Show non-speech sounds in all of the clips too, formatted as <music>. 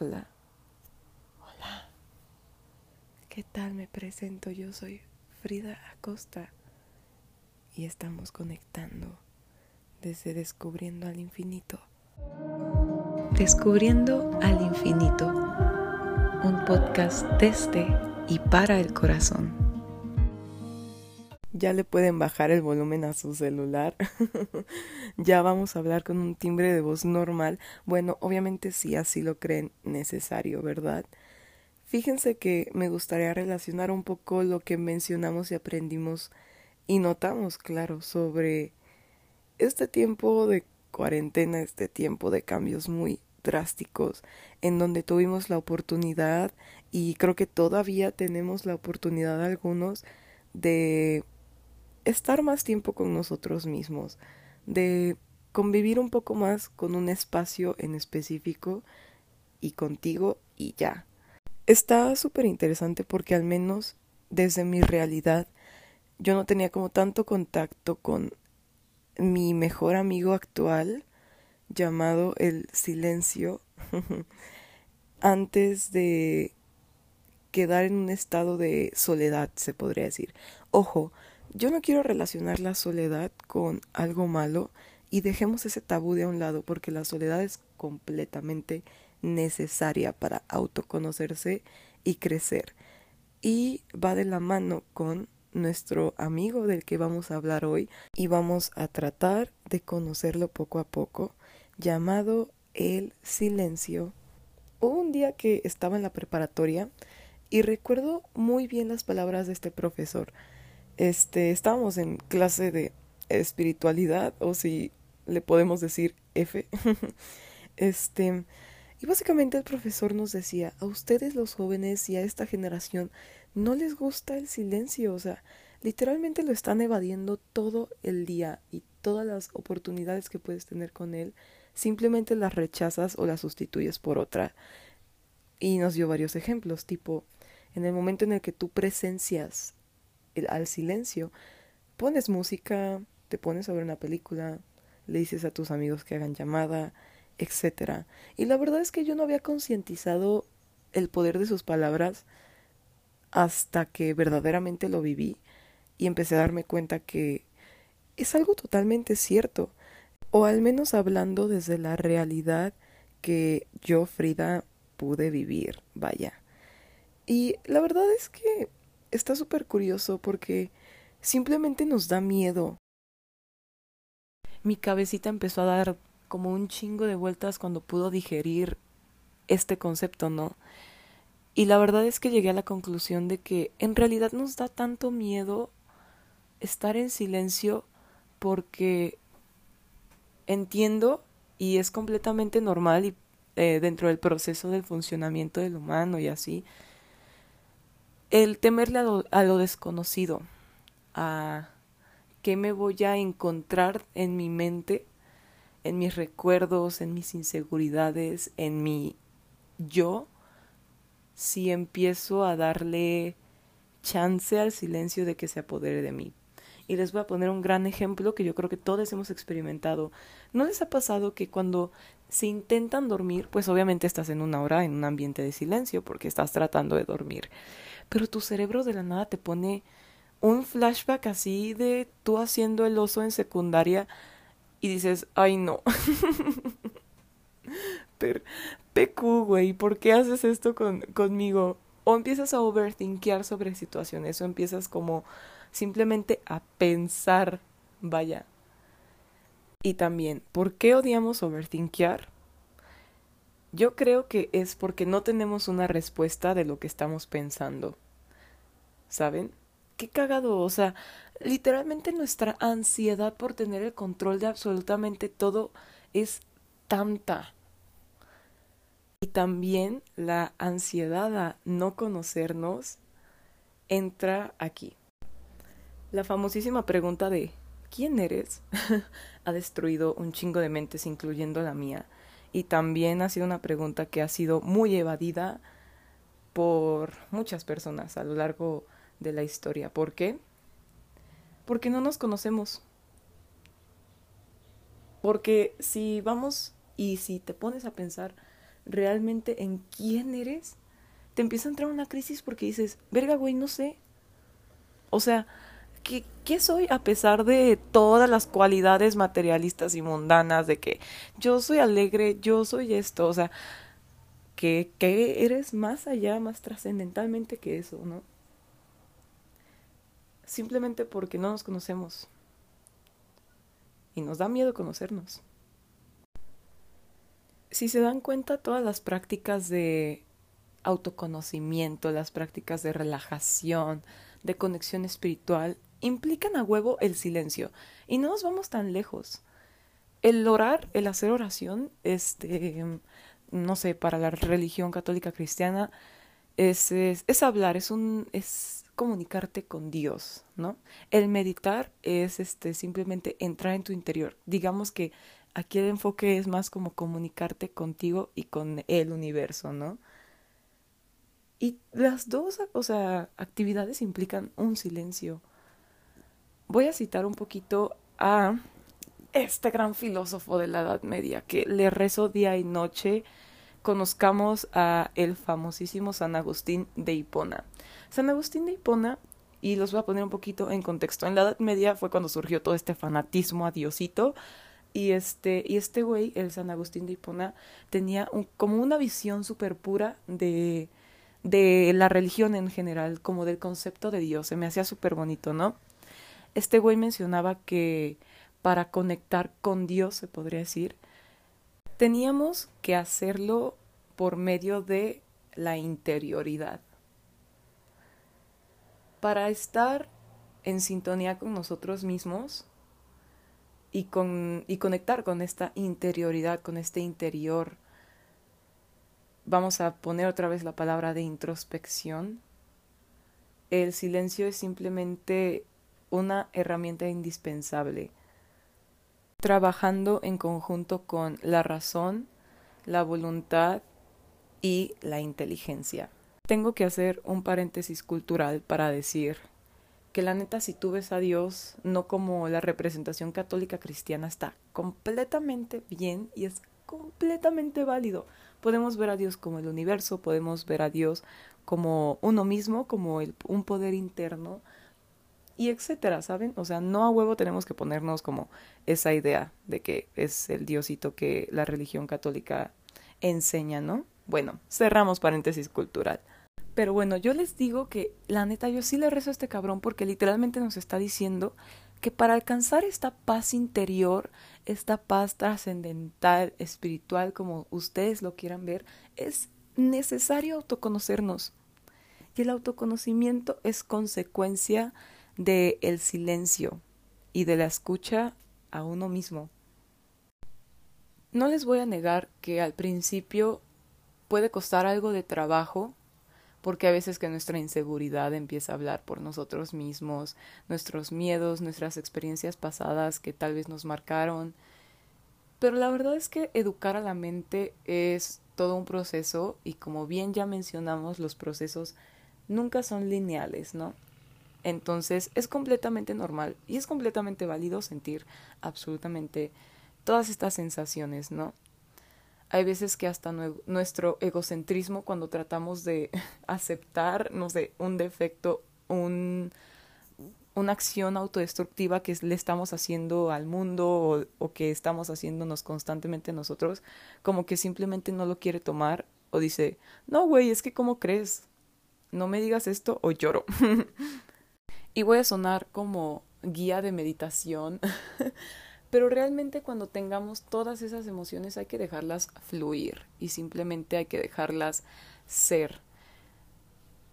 Hola. Hola. ¿Qué tal? Me presento. Yo soy Frida Acosta y estamos conectando desde Descubriendo al Infinito. Descubriendo al Infinito. Un podcast desde y para el corazón. Ya le pueden bajar el volumen a su celular. <laughs> ya vamos a hablar con un timbre de voz normal. Bueno, obviamente si así lo creen necesario, ¿verdad? Fíjense que me gustaría relacionar un poco lo que mencionamos y aprendimos y notamos, claro, sobre este tiempo de cuarentena, este tiempo de cambios muy drásticos, en donde tuvimos la oportunidad y creo que todavía tenemos la oportunidad algunos de estar más tiempo con nosotros mismos, de convivir un poco más con un espacio en específico y contigo y ya. Está súper interesante porque al menos desde mi realidad yo no tenía como tanto contacto con mi mejor amigo actual llamado el silencio <laughs> antes de quedar en un estado de soledad, se podría decir. Ojo, yo no quiero relacionar la soledad con algo malo y dejemos ese tabú de un lado porque la soledad es completamente necesaria para autoconocerse y crecer. Y va de la mano con nuestro amigo del que vamos a hablar hoy y vamos a tratar de conocerlo poco a poco, llamado el silencio. Hubo un día que estaba en la preparatoria y recuerdo muy bien las palabras de este profesor este, estábamos en clase de espiritualidad, o si le podemos decir F. <laughs> este, y básicamente el profesor nos decía, a ustedes los jóvenes y a esta generación no les gusta el silencio, o sea, literalmente lo están evadiendo todo el día y todas las oportunidades que puedes tener con él, simplemente las rechazas o las sustituyes por otra. Y nos dio varios ejemplos, tipo, en el momento en el que tú presencias al silencio. Pones música, te pones a ver una película, le dices a tus amigos que hagan llamada, etc. Y la verdad es que yo no había concientizado el poder de sus palabras hasta que verdaderamente lo viví y empecé a darme cuenta que es algo totalmente cierto, o al menos hablando desde la realidad que yo, Frida, pude vivir, vaya. Y la verdad es que está súper curioso porque simplemente nos da miedo. Mi cabecita empezó a dar como un chingo de vueltas cuando pudo digerir este concepto, ¿no? Y la verdad es que llegué a la conclusión de que en realidad nos da tanto miedo estar en silencio porque entiendo y es completamente normal y eh, dentro del proceso del funcionamiento del humano y así, el temerle a lo, desconocido, a qué me voy a encontrar en mi mente, en mis recuerdos, en mis inseguridades, en mi yo, si empiezo a darle chance al silencio de que se apodere de mí. Y les voy a poner un gran ejemplo que yo creo que todos hemos experimentado. ¿No les ha pasado que cuando se intentan dormir, pues obviamente estás en una hora en un ambiente de silencio porque estás tratando de dormir? pero tu cerebro de la nada te pone un flashback así de tú haciendo el oso en secundaria y dices, ay no. <laughs> pero, PQ, güey, ¿por qué haces esto con, conmigo? O empiezas a overthinkear sobre situaciones, o empiezas como simplemente a pensar, vaya. Y también, ¿por qué odiamos overthinkear? Yo creo que es porque no tenemos una respuesta de lo que estamos pensando. ¿Saben? Qué cagado, o sea, literalmente nuestra ansiedad por tener el control de absolutamente todo es tanta. Y también la ansiedad a no conocernos entra aquí. La famosísima pregunta de ¿quién eres? <laughs> ha destruido un chingo de mentes, incluyendo la mía y también ha sido una pregunta que ha sido muy evadida por muchas personas a lo largo de la historia. ¿Por qué? Porque no nos conocemos. Porque si vamos y si te pones a pensar, realmente en quién eres, te empieza a entrar una crisis porque dices, verga, güey, no sé. O sea, ¿qué, ¿qué, soy a pesar de todas las cualidades materialistas y mundanas de que yo soy alegre, yo soy esto? O sea, que eres más allá, más trascendentalmente que eso, ¿no? Simplemente porque no nos conocemos. Y nos da miedo conocernos. Si se dan cuenta, todas las prácticas de autoconocimiento, las prácticas de relajación, de conexión espiritual, implican a huevo el silencio. Y no nos vamos tan lejos. El orar, el hacer oración, este, no sé, para la religión católica cristiana, es, es, hablar, es un, es comunicarte con Dios, ¿no? El meditar es este simplemente entrar en tu interior. Digamos que aquí el enfoque es más como comunicarte contigo y con el universo, ¿no? Y las dos, o sea, actividades implican un silencio. Voy a citar un poquito a este gran filósofo de la Edad Media que le rezo día y noche. Conozcamos a el famosísimo San Agustín de Hipona. San Agustín de Hipona, y los voy a poner un poquito en contexto. En la Edad Media fue cuando surgió todo este fanatismo a Diosito. Y este, y este güey, el San Agustín de Hipona, tenía un, como una visión súper pura de, de la religión en general, como del concepto de Dios. Se me hacía súper bonito, ¿no? Este güey mencionaba que para conectar con Dios, se podría decir, teníamos que hacerlo por medio de la interioridad. Para estar en sintonía con nosotros mismos y, con, y conectar con esta interioridad, con este interior vamos a poner otra vez la palabra de introspección. El silencio es simplemente una herramienta indispensable, trabajando en conjunto con la razón, la voluntad y la inteligencia. Tengo que hacer un paréntesis cultural para decir que la neta si tú ves a Dios no como la representación católica cristiana está completamente bien y es completamente válido. Podemos ver a Dios como el universo, podemos ver a Dios como uno mismo, como un poder interno y etcétera, ¿saben? O sea, no a huevo tenemos que ponernos como esa idea de que es el diosito que la religión católica enseña, ¿no? Bueno, cerramos paréntesis cultural. Pero bueno, yo les digo que la neta yo sí le rezo a este cabrón porque literalmente nos está diciendo que para alcanzar esta paz interior esta paz trascendental, espiritual, como ustedes lo quieran ver, es necesario autoconocernos. Y el autoconocimiento es consecuencia del el silencio y de la escucha a uno mismo. No les voy a negar que al principio puede costar algo de trabajo porque a veces que nuestra inseguridad empieza a hablar por nosotros mismos, nuestros miedos, nuestras experiencias pasadas que tal vez nos marcaron. Pero la verdad es que educar a la mente es todo un proceso y como bien ya mencionamos, los procesos nunca son lineales, ¿no? Entonces es completamente normal y es completamente válido sentir absolutamente todas estas sensaciones, ¿no? hay veces que hasta nuestro egocentrismo cuando tratamos de <laughs> aceptar, no sé, un defecto, un, una acción autodestructiva que le estamos haciendo al mundo o, que estamos haciéndonos constantemente nosotros, como que simplemente no lo quiere tomar o dice, no, güey, es que ¿cómo crees? No me digas esto o lloro. <laughs> y voy a sonar como guía de meditación, <laughs> Pero realmente cuando tengamos todas esas emociones hay que dejarlas fluir y simplemente hay que dejarlas ser.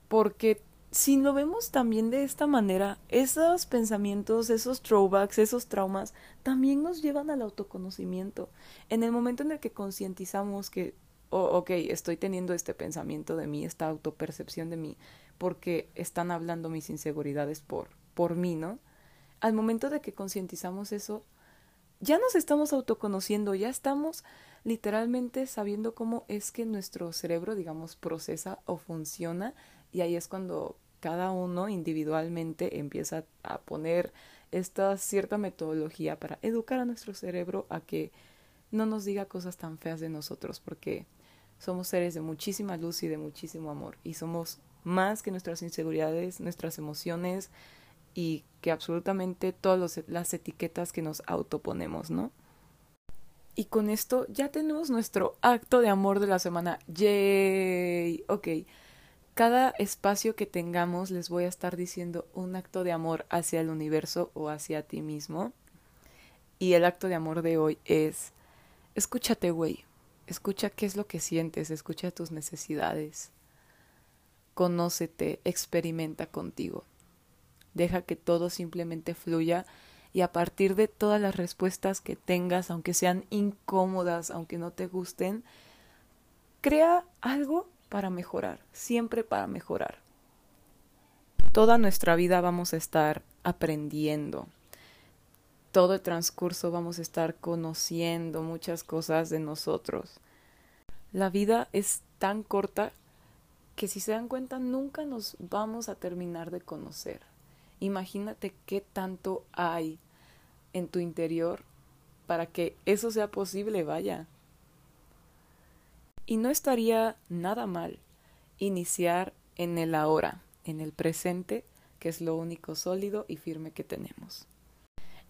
Porque si lo vemos también de esta manera, esos pensamientos, esos throwbacks, esos traumas, también nos llevan al autoconocimiento. En el momento en el que concientizamos que, oh, ok, estoy teniendo este pensamiento de mí, esta autopercepción de mí, porque están hablando mis inseguridades por, por mí, ¿no? Al momento de que concientizamos eso, ya nos estamos autoconociendo, ya estamos literalmente sabiendo cómo es que nuestro cerebro, digamos, procesa o funciona y ahí es cuando cada uno individualmente empieza a poner esta cierta metodología para educar a nuestro cerebro a que no nos diga cosas tan feas de nosotros, porque somos seres de muchísima luz y de muchísimo amor y somos más que nuestras inseguridades, nuestras emociones y que absolutamente todas las etiquetas que nos autoponemos, ¿no? Y con esto ya tenemos nuestro acto de amor de la semana. ¡Yay! Ok. Cada espacio que tengamos les voy a estar diciendo un acto de amor hacia el universo o hacia ti mismo. Y el acto de amor de hoy es, escúchate, güey. Escucha qué es lo que sientes, escucha tus necesidades. Conócete, experimenta contigo. Deja que todo simplemente fluya y a partir de todas las respuestas que tengas, aunque sean incómodas, aunque no te gusten, crea algo para mejorar, siempre para mejorar. Toda nuestra vida vamos a estar aprendiendo, todo el transcurso vamos a estar conociendo muchas cosas de nosotros. La vida es tan corta que si se dan cuenta nunca nos vamos a terminar de conocer. Imagínate qué tanto hay en tu interior para que eso sea posible, vaya. Y no estaría nada mal iniciar en el ahora, en el presente, que es lo único sólido y firme que tenemos.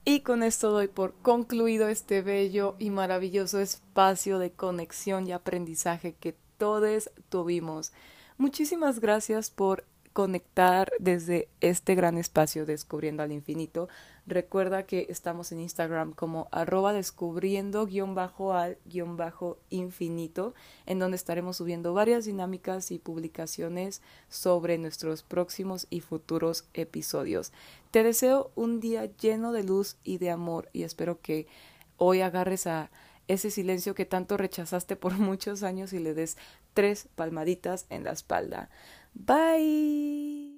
Y con esto doy por concluido este bello y maravilloso espacio de conexión y aprendizaje que todos tuvimos. Muchísimas gracias por conectar desde este gran espacio Descubriendo al Infinito. Recuerda que estamos en Instagram como arroba descubriendo guion bajo al guion bajo infinito, en donde estaremos subiendo varias dinámicas y publicaciones sobre nuestros próximos y futuros episodios. Te deseo un día lleno de luz y de amor y espero que hoy agarres a ese silencio que tanto rechazaste por <laughs> muchos años y le des tres palmaditas en la espalda. Bye.